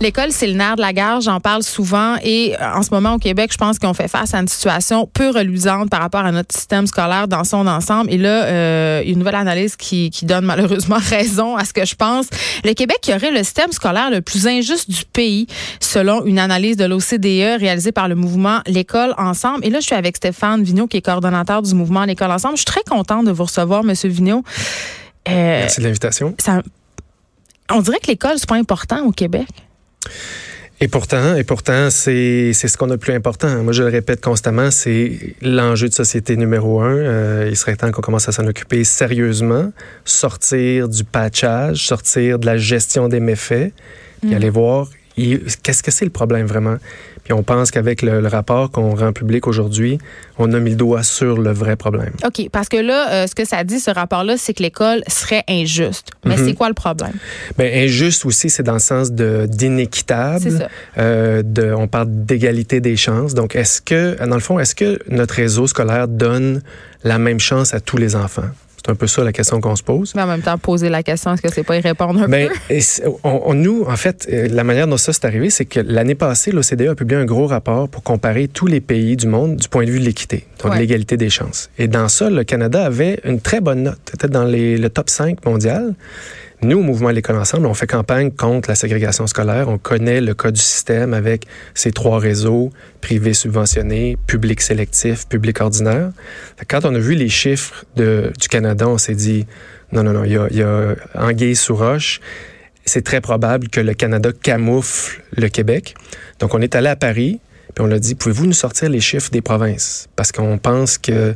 L'école, c'est le nerf de la guerre, j'en parle souvent. Et euh, en ce moment, au Québec, je pense qu'on fait face à une situation peu reluisante par rapport à notre système scolaire dans son ensemble. Et là, euh, une nouvelle analyse qui, qui donne malheureusement raison à ce que je pense. Le Québec qui aurait le système scolaire le plus injuste du pays, selon une analyse de l'OCDE réalisée par le mouvement L'école ensemble. Et là, je suis avec Stéphane Vigneault, qui est coordonnateur du mouvement L'école ensemble. Je suis très contente de vous recevoir, Monsieur Vigneault. Euh, Merci de l'invitation. On dirait que l'école, c'est pas important au Québec. Et pourtant, et pourtant, c'est c'est ce qu'on a de plus important. Moi, je le répète constamment, c'est l'enjeu de société numéro un. Euh, il serait temps qu'on commence à s'en occuper sérieusement, sortir du patchage, sortir de la gestion des méfaits, et mm. aller voir qu'est-ce que c'est le problème vraiment? On pense qu'avec le, rapport qu'on rend public aujourd'hui, on a mis le doigt sur le vrai problème. OK, parce que là, euh, ce que ça dit, ce rapport-là, c'est que l'école serait injuste. Mais mhm. c'est quoi le problème? Bien, injuste aussi, c'est dans le sens de d'inéquitable. Euh, de, on parle d'égalité des chances. Donc, est-ce que, dans le fond, est-ce que notre réseau scolaire donne la même chance à tous les enfants? C'est un peu ça la question qu'on se pose. Mais en même temps, poser la question, est-ce que c'est pas y répondre un ben, peu? On, nous, en fait, euh, la manière dont ça s'est arrivé, c'est que l'année passée, l'OCDE a publié un gros rapport pour comparer tous les pays du monde du point de vue de l'équité, donc de l'égalité des chances. Et dans ça, le Canada avait une très bonne note, peut-être dans les, le top 5 mondial. Nous, au mouvement L'École Ensemble, on fait campagne contre la ségrégation scolaire. On connaît le cas du système avec ces trois réseaux, privé subventionné, public sélectif, public ordinaire. Quand on a vu les chiffres du Canada, on s'est dit, non, non, non, il y a, il y a anguille sous roche. C'est très probable que le Canada camoufle le Québec. Donc, on est allé à Paris, puis on l'a dit, pouvez-vous nous sortir les chiffres des provinces? Parce qu'on pense que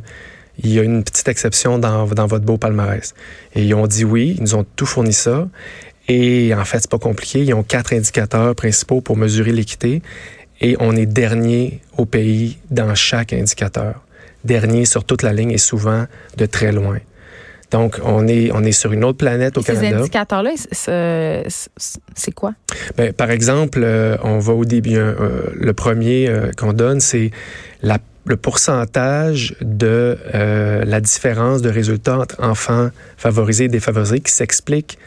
il y a une petite exception dans, dans votre beau palmarès. Et ils ont dit oui, ils nous ont tout fourni ça. Et en fait, c'est pas compliqué. Ils ont quatre indicateurs principaux pour mesurer l'équité. Et on est dernier au pays dans chaque indicateur. Dernier sur toute la ligne et souvent de très loin. Donc, on est, on est sur une autre planète au Canada. Ces indicateurs-là, c'est quoi? Bien, par exemple, euh, on va au début. Euh, le premier euh, qu'on donne, c'est la le pourcentage de euh, la différence de résultats entre enfants favorisés et défavorisés qui s'explique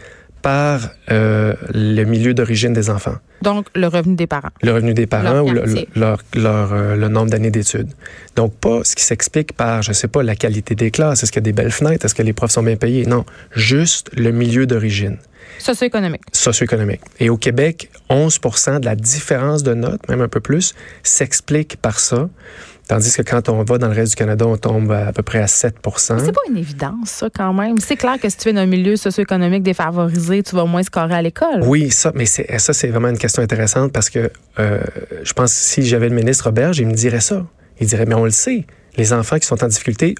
par euh, le milieu d'origine des enfants. Donc, le revenu des parents. Le revenu des parents ou le, leur, leur, euh, le nombre d'années d'études. Donc, pas ce qui s'explique par, je sais pas, la qualité des classes. Est-ce qu'il y a des belles fenêtres? Est-ce que les profs sont bien payés? Non, juste le milieu d'origine. Socio-économique. Socio-économique. Et au Québec, 11% de la différence de notes, même un peu plus, s'explique par ça. Tandis que quand on va dans le reste du Canada, on tombe à, peu près à 7% C'est pas une évidence, ça, quand même. C'est clair que si tu es dans un milieu socio-économique défavorisé, tu vas moins scorer à l'école. Oui, ça, mais ça, c'est vraiment une question intéressante parce que euh, je pense que si j'avais le ministre Auberge, il me dirait ça. Il dirait, mais on le sait, les enfants qui sont en difficulté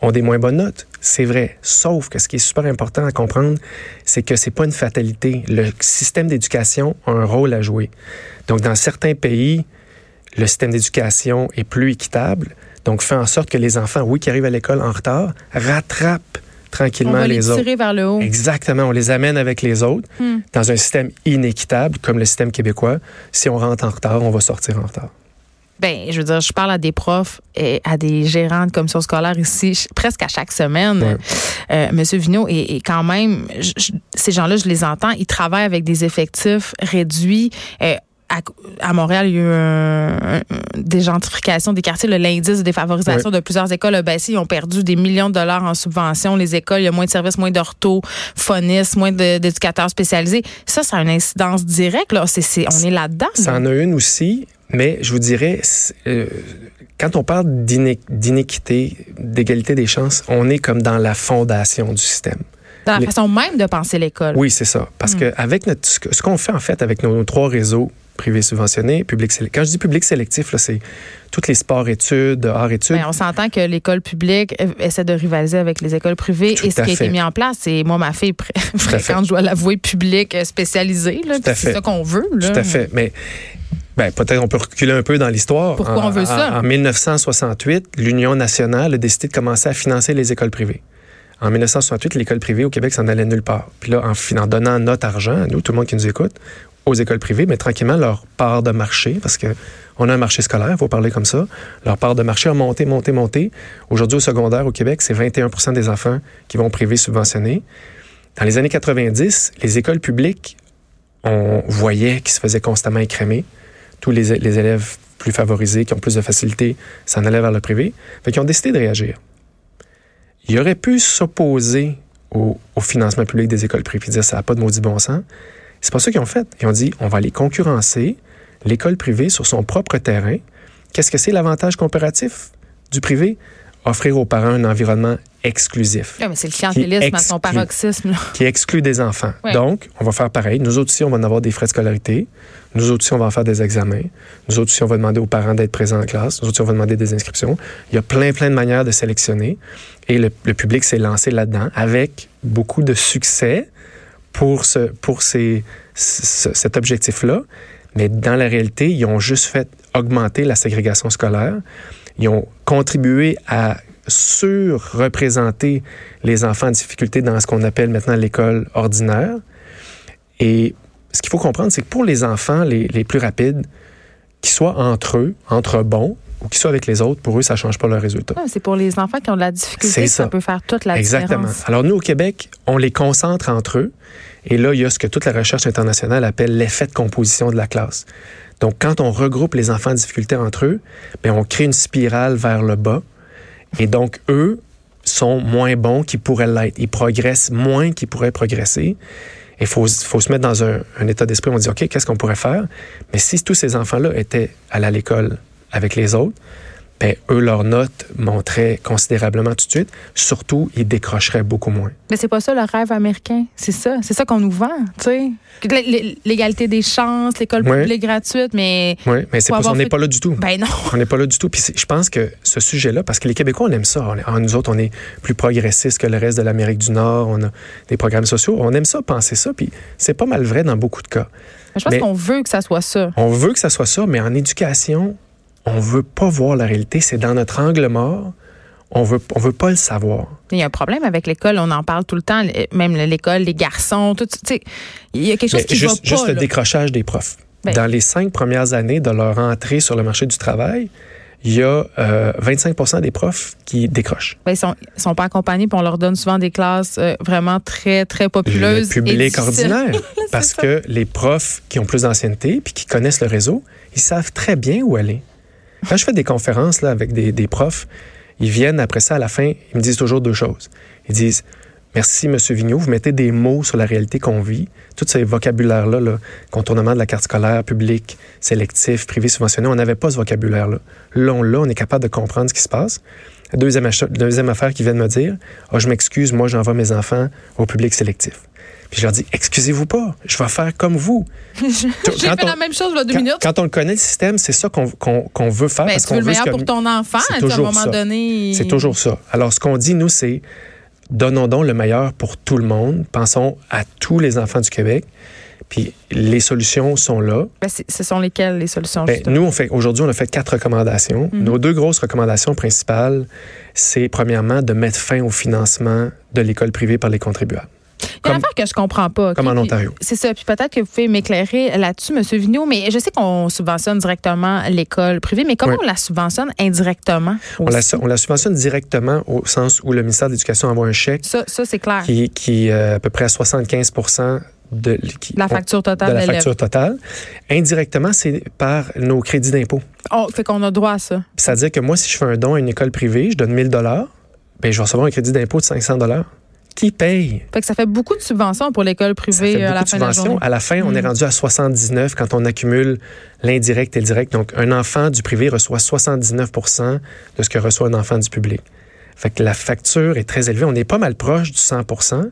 ont des moins bonnes notes. C'est vrai. Sauf que ce qui est super important à comprendre, c'est que c'est pas une fatalité. Le système d'éducation a un rôle à jouer. Donc, dans certains pays, le système d'éducation est plus équitable, donc fait en sorte que les enfants, oui, qui arrivent à l'école en retard, rattrapent tranquillement on va les, tirer vers le haut. Exactement, on les amène avec les autres hmm. dans un système inéquitable comme le système québécois. Si on rentre en retard, on va sortir en retard. Ben, je veux dire, je parle à des profs et à des gérants de commission scolaire ici presque à chaque semaine. Euh, Monsieur Vigneault, et, quand même, ces gens-là, je les entends, ils travaillent avec des effectifs réduits. Euh, à, Montréal, il y a eu des gentrifications des quartiers. L'indice de défavorisation de plusieurs écoles a baissé. Ils ont perdu des millions de dollars en subventions. Les écoles, il y a moins de services, moins d'orthophonistes, moins d'éducateurs spécialisés. Ça, ça a une incidence directe. Là. on est là-dedans. Ça en a une aussi, mais je vous dirais, euh, quand on parle d'inéquité, d'égalité des chances, on est comme dans la fondation du système. Dans la façon même de penser l'école. Oui, c'est ça. Parce hmm. que avec notre, ce qu'on fait en fait avec nos trois réseaux, privé subventionné, public sélectif. Quand je dis public sélectif, c'est tous les sports-études, arts-études. Ben, on s'entend que l'école publique essaie de rivaliser avec les écoles privées. et ce qui a été mis en place, c'est moi, ma fille fréquente, je dois l'avouer, public spécialisé. C'est ça qu'on veut. Tout à fait. Mais Ben, peut-être on peut reculer un peu dans l'histoire. Pourquoi on veut ça? En, 1968, l'Union nationale a décidé de commencer à financer les écoles privées. En 1968, l'école privée au Québec s'en allait nulle part. Puis là, en, en donnant notre argent, à nous, tout le monde qui nous écoute, aux écoles privées, mais tranquillement, leur part de marché, parce que on a un marché scolaire, il faut parler comme ça, leur part de marché a monté, monté, monté. Aujourd'hui, au secondaire au Québec, c'est 21% des enfants qui vont privés subventionnés. Dans les années 90, les écoles publiques, on voyait qu'ils se faisaient constamment écrémer. Tous les, élèves plus favorisés, qui ont plus de facilité, s'en allaient vers le privé. Fait qu'ils ont décidé de réagir. Ils auraient pu s'opposer au, financement public des écoles privées dire ça n'a pas de maudit bon sens. C'est pas ça qu'ils ont fait. Ils ont dit on va aller concurrencer l'école privée sur son propre terrain. Qu'est-ce que c'est l'avantage comparatif du privé? Offrir aux parents un environnement exclusif. mais c'est le clientélisme à son paroxysme. Qui exclut des enfants. Donc, on va faire pareil. Nous autres aussi, on va en avoir des frais de scolarité. Nous autres aussi, on va en faire des examens. Nous autres aussi, on va demander aux parents d'être présents en classe. Nous autres aussi, on va demander des inscriptions. Il y a plein, plein de manières de sélectionner. Et le, le public s'est lancé là-dedans avec beaucoup de succès pour, ce, pour ces, cet objectif-là. Mais dans la réalité, ils ont juste fait augmenter la ségrégation scolaire. Ils ont contribué à surreprésenter les enfants en difficulté dans ce qu'on appelle maintenant l'école ordinaire. Et ce qu'il faut comprendre, c'est que pour les enfants les, les plus rapides, qu'ils soient entre eux, entre bons, ou qu'ils soient avec les autres, pour eux, ça ne change pas leur résultat. Ah, c'est pour les enfants qui ont de la difficulté que ça. peut faire toute la Exactement. différence. Alors nous, au Québec, on les concentre entre eux. Et là, il y a ce que toute la recherche internationale appelle l'effet de composition de la classe. Donc, quand on regroupe les enfants en difficulté entre eux, bien, on crée une spirale vers le bas. Et donc, eux sont moins bons qu'ils pourraient l'être. Ils progressent moins qu'ils pourraient progresser. Il faut, se mettre dans un, état d'esprit où on dit, OK, qu'est-ce qu'on pourrait faire? Mais si tous ces enfants-là étaient à l'école avec les autres, ben, eux, leurs notes montraient considérablement tout de suite. Surtout, ils décrocheraient beaucoup moins. Mais c'est pas ça le rêve américain. C'est ça. C'est ça qu'on nous vend, tu sais. L'égalité des chances, l'école publique gratuite, mais. Oui, mais c'est pas, on n'est pas là du tout. Ben non. On n'est pas là du tout. Puis je pense que ce sujet-là, parce que les Québécois, on aime ça. On nous autres, on est plus progressistes que le reste de l'Amérique du Nord. On a des programmes sociaux. On aime ça, penser ça. Puis c'est pas mal vrai dans beaucoup de cas. je pense qu'on veut que ça soit ça. On veut que ça soit ça, mais en éducation, on veut pas voir la réalité. C'est dans notre angle mort. On veut, on veut pas le savoir. Il y a un problème avec l'école. On en parle tout le temps. Même l'école, les garçons, tout. Il y a quelque chose qui juste, va pas. Juste le décrochage des profs. Ben. Dans les cinq premières années de leur entrée sur le marché du travail, il y a 25% euh, des profs qui décrochent. Ben, ils sont, sont pas accompagnés, puis on leur donne souvent des classes euh, vraiment très, très populeuses. Le public ordinaire. parce que les profs qui ont plus d'ancienneté puis qui connaissent le réseau, ils savent très bien où aller. Quand je fais des conférences là, avec des, profs, ils viennent après ça, à la fin, ils me disent toujours deux choses. Ils disent Merci, M. Vigneault, vous mettez des mots sur la réalité qu'on vit. Tout ce vocabulaire-là, là, contournement de la carte scolaire, public, sélectif, privé, subventionné, on n'avait pas ce vocabulaire-là. Là, on est capable de comprendre ce qui se passe. deuxième, deuxième affaire qu'ils viennent me dire, oh, je m'excuse, moi, j'envoie mes enfants au public sélectif. Puis je leur dis, excusez-vous pas, je vais faire comme vous. J'ai fait la même chose il y a deux quand, minutes. Quand on le connaît, le système, c'est ça qu'on veut faire. Ben, parce tu veux le meilleur pour ton enfant, à un moment donné. C'est toujours ça. Alors, ce qu'on dit, nous, c'est donnons donc le meilleur pour tout le monde. Pensons à tous les enfants du Québec. Puis les solutions sont là. Ben, ce sont lesquelles les solutions? Ben, nous, on fait aujourd'hui, on a fait quatre recommandations. Mhm. Nos deux grosses recommandations principales, c'est premièrement de mettre fin au financement de l'école privée par les contribuables. Il y a une affaire que je comprends pas. Comme en Ontario. C'est ça. Puis peut-être que vous pouvez m'éclairer là-dessus, M. Vigneault, mais je sais qu'on subventionne directement l'école privée, mais comment on la subventionne indirectement? On la, on la, subventionne directement au sens où le ministère de l'Éducation envoie un chèque. Ça, ça c'est clair. Qui, qui est à peu près à 75 de, la facture totale. De la facture totale. Indirectement, c'est par nos crédits d'impôt. Oh, fait qu'on a droit à ça. C'est-à-dire que moi, si je fais un don à une école privée, je donne 1000 dollars, ben, je vais recevoir un crédit d'impôt de 500 dollars qui paye. Fait que ça fait beaucoup de subventions pour l'école privée à la fin de la journée. À la fin, on est mm. rendu à 79 quand on accumule l'indirect et le direct. Donc, un enfant du privé reçoit 79 de ce que reçoit un enfant du public. Fait que la facture est très élevée. On est pas mal proche du 100%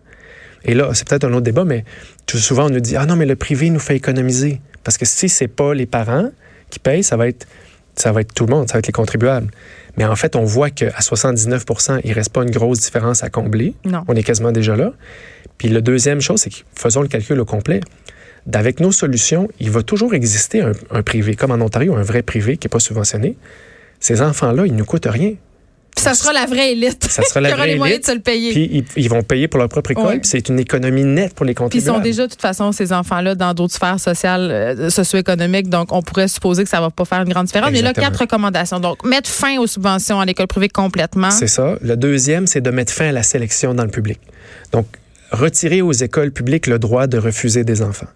Et là, c'est peut-être un autre débat, mais tout souvent, on nous dit, ah non, mais le privé nous fait économiser. Parce que si c'est pas les parents qui payent, ça va être, ça va être tout le monde, ça va être les contribuables. Mais en fait, on voit qu'à 79% il ne reste pas une grosse différence à combler. Non. On est quasiment déjà là. Puis la deuxième chose, c'est que faisons le calcul au complet. Avec nos solutions, il va toujours exister un, un privé, comme en Ontario, un vrai privé qui n'est pas subventionné. Ces enfants-là, ils ne nous coûtent rien. Puis ça sera la vraie élite. Ça sera la qui aura vraie les moyens élite. de se le payer. Puis ils, ils vont payer pour leur propre école. Ouais. Puis c'est une économie nette pour les Puis ils contribuables. sont déjà, de toute façon, ces enfants-là, dans d'autres sphères sociales, euh, socio-économiques. Donc, on pourrait supposer que ça va pas faire une grande différence. Mais là, Exactement. quatre recommandations. Donc, mettre fin aux subventions à l'école privée complètement. C'est ça. Le deuxième, c'est de mettre fin à la sélection dans le public. Donc, retirer aux écoles publiques le droit de refuser des enfants.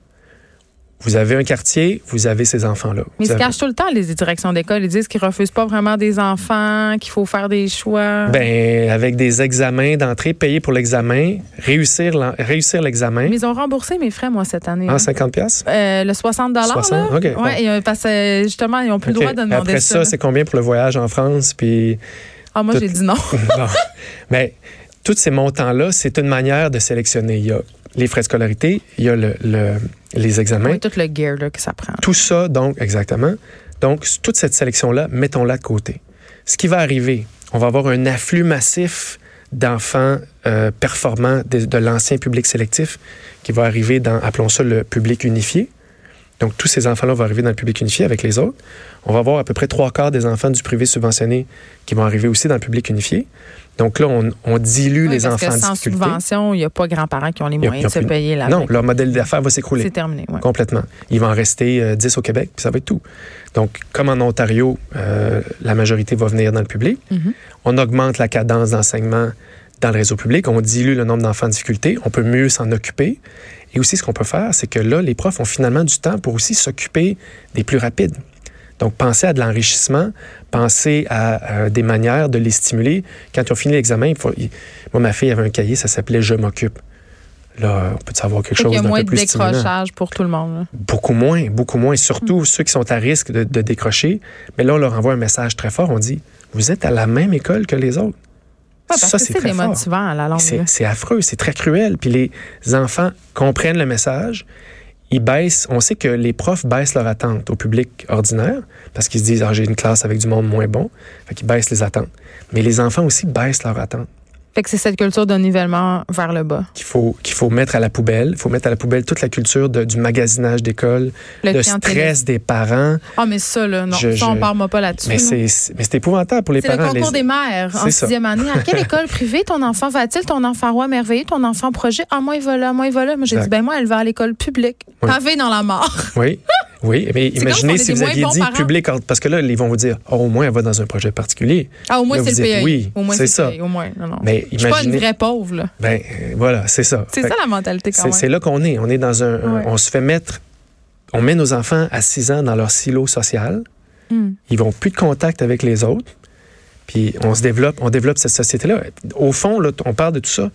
Vous avez un quartier, vous avez ces enfants-là. Mais ils se avez- cachent tout le temps, les directions d'école. Ils disent qu'ils refusent pas vraiment des enfants, qu'il faut faire des choix. Ben, avec des examens d'entrée, payer pour l'examen, réussir l'examen Mais ils ont remboursé mes frais, moi, cette année. en hein. 50 pièces. Euh, le 60 là. 60? OK, bon. Ouais, et, euh, parce que justement, ils n'ont plus OK. le droit de demander Après ça. ça, là. c'est combien pour le voyage en France puis ah, moi, tout- j'ai dit non. Bon. Mais tous ces montants-là, c'est une manière de sélectionner. Il y a les frais de scolarité, il y a le- le- les examens. Oui, tout le gear là, que ça prend. Tout ça, donc, exactement. Donc, toute cette sélection-là, mettons-la de côté. Ce qui va arriver, on va avoir un afflux massif d'enfants euh, performants de, de l'ancien public sélectif qui va arriver dans, appelons ça le public unifié. Donc, tous ces enfants-là vont arriver dans le public unifié avec les autres. On va avoir à peu près trois quarts des enfants du privé subventionné qui vont arriver aussi dans le public unifié. Donc là, on, on dilue Oui, les parce enfants que en sans difficulté. subvention, il n'y a pas grands-parents qui ont les a- moyens de se plus- payer la Non, leur modèle d'affaires va s'écrouler. C'est terminé. ouais. Complètement. Il va en rester euh, 10 au Québec, puis ça va être tout. Donc, comme en Ontario, euh, la majorité va venir dans le public, Mhm. on augmente la cadence d'enseignement dans le réseau public, on dilue le nombre d'enfants en difficulté, on peut mieux s'en occuper. Et aussi, ce qu'on peut faire, c'est que là, les profs ont finalement du temps pour aussi s'occuper des plus rapides. Donc, pensez à de l'enrichissement, pensez à, euh, des manières de les stimuler. Quand ils ont fini l'examen, il faut- il- moi, ma fille avait un cahier, ça s'appelait Je m'occupe. Là, on peut savoir quelque Fait qu'il chose y a d'un moins peu de plus stimulant. décrochage pour tout le monde. Beaucoup moins, beaucoup moins. Surtout ceux qui sont à risque de, de décrocher. Mais là, on leur envoie un message très fort. On dit, vous êtes à la même école que les autres. Ouais, parce ça, c'est très fort. démotivant à la longue. C'est affreux, c'est très cruel. Puis les enfants comprennent le message. Ils baissent, on sait que les profs baissent leur attente au public ordinaire parce qu'ils se disent, ah, j'ai une classe avec du monde moins bon. Fait qu'ils baissent les attentes. Mais les enfants aussi baissent leur attente. Fait que c'est cette culture de nivellement vers le bas. Qu'il faut, qu'il faut mettre à la poubelle. Il faut mettre à la poubelle toute la culture de- du magasinage d'école, Le le stress des parents. Ah, mais ça, là, non. Je- ça, on je- parle pas là-dessus. Mais là. c'est c'est- mais c'est épouvantable pour les C'est le parents. concours Les- des mères en ça. sixième année. À quelle école privée ton enfant va-t-il? Ton enfant roi merveilleux? Ton enfant projet? Ah, moi, il va là, moi, il va là. Moi, j'ai dit, ben, moi, elle va à l'école publique. Oui. Pavé dans la mort. Oui, oui. Mais imaginez si vous aviez dit public, parce que là, ils vont vous dire, oh, au moins, elle va dans un projet particulier. Ah, au moins, c'est le pays. oui, au moins, c'est ça. pays. Au moins, non, non. Mais Je suis pas une imaginez. vraie pauvre, là. Ben, euh, voilà, c'est ça. C'est ça la mentalité quand même. c'est là qu'on est. On est dans un. Ouais. On se fait mettre. On met nos enfants à 6 ans dans leur silo social. Hmm. Ils vont plus de contact avec les autres. Puis on se développe, on développe cette société-là. Au fond, là, on parle de tout ça.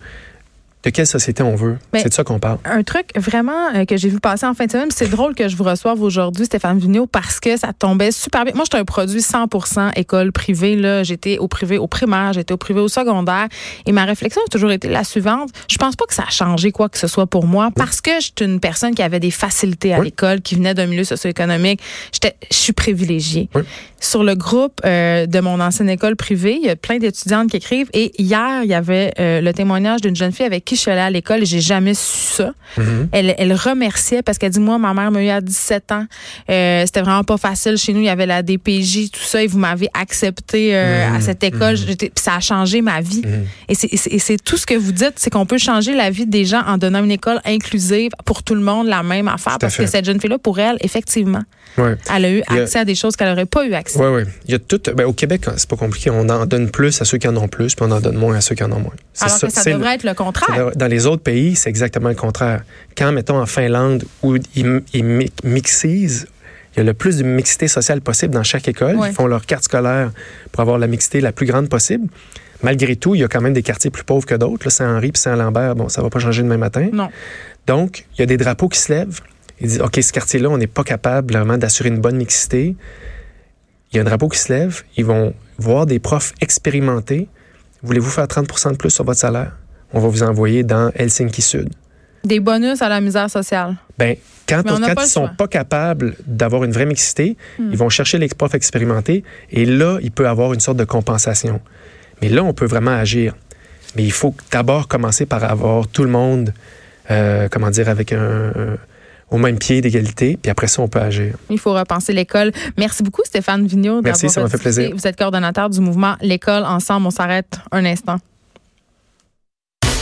De quelle société on veut? C'est de ça qu'on parle. Un truc vraiment euh, que j'ai vu passer en fin de semaine, c'est drôle que je vous reçoive aujourd'hui, Stéphane Vigneault, parce que ça tombait super bien. Moi, j'étais un produit 100% école privée. Là, j'étais au privé au primaire, j'étais au privé au secondaire, et ma réflexion a toujours été la suivante. Je pense pas que ça a changé quoi que ce soit pour moi, parce que j'étais une personne qui avait des facilités à Oui. l'école, qui venait d'un milieu socio-économique. J'étais, je suis privilégiée. Oui. Sur le groupe euh, de mon ancienne école privée, il y a plein d'étudiantes qui écrivent. Et hier, il y avait euh, le témoignage d'une jeune fille avec qui je suis allée à l'école et j'ai jamais su ça. Mhm. Elle, elle remerciait parce qu'elle dit moi ma mère m'a eu à 17 ans euh, c'était vraiment pas facile chez nous il y avait la DPJ tout ça et vous m'avez accepté euh, Mhm. à cette école puis ça a changé ma vie et c'est- tout ce que vous dites c'est qu'on peut changer la vie des gens en donnant une école inclusive pour tout le monde la même affaire parce que cette jeune fille là pour elle effectivement Ouais. elle a eu a- accès à des choses qu'elle aurait pas eu accès Oui, oui. Il y a tout. Ben, au Québec, c'est pas compliqué. On en donne plus à ceux qui en ont plus, puis on en donne moins à ceux qui en ont moins. Alors que ça devrait être le- contraire Dans les autres pays, c'est exactement le contraire. Quand, mettons, en Finlande, où ils, ils mi- mixisent, il y a le plus de mixité sociale possible dans chaque école. Ouais. Ils font leur carte scolaire pour avoir la mixité la plus grande possible. Malgré tout, il y a quand même des quartiers plus pauvres que d'autres. Saint-Henri puis Saint-Lambert, bon, ça va pas changer demain matin. non Donc, il y a des drapeaux qui se lèvent. Ils disent, OK, ce quartier-là, on n'est pas capable vraiment d'assurer une bonne mixité. Il y a un drapeau qui se lève. Ils vont voir des profs expérimentés. Voulez-vous faire 30% de plus sur votre salaire? On va vous envoyer dans Helsinki Sud. des bonus à la misère sociale Ben, quand, quand ils le sont pas capables d'avoir une vraie mixité, Hmm. ils vont chercher les profs expérimentés et là, il peut avoir une sorte de compensation. Mais là, on peut vraiment agir. Mais il faut d'abord commencer par avoir tout le monde, euh, comment dire, avec un, un- au même pied d'égalité, puis après ça, on peut agir. Il faut repenser l'école. Merci beaucoup, Stéphane Vigneault. Merci, ça m'a fait plaisir. Vous êtes coordonnateur du mouvement L'école ensemble. On s'arrête un instant.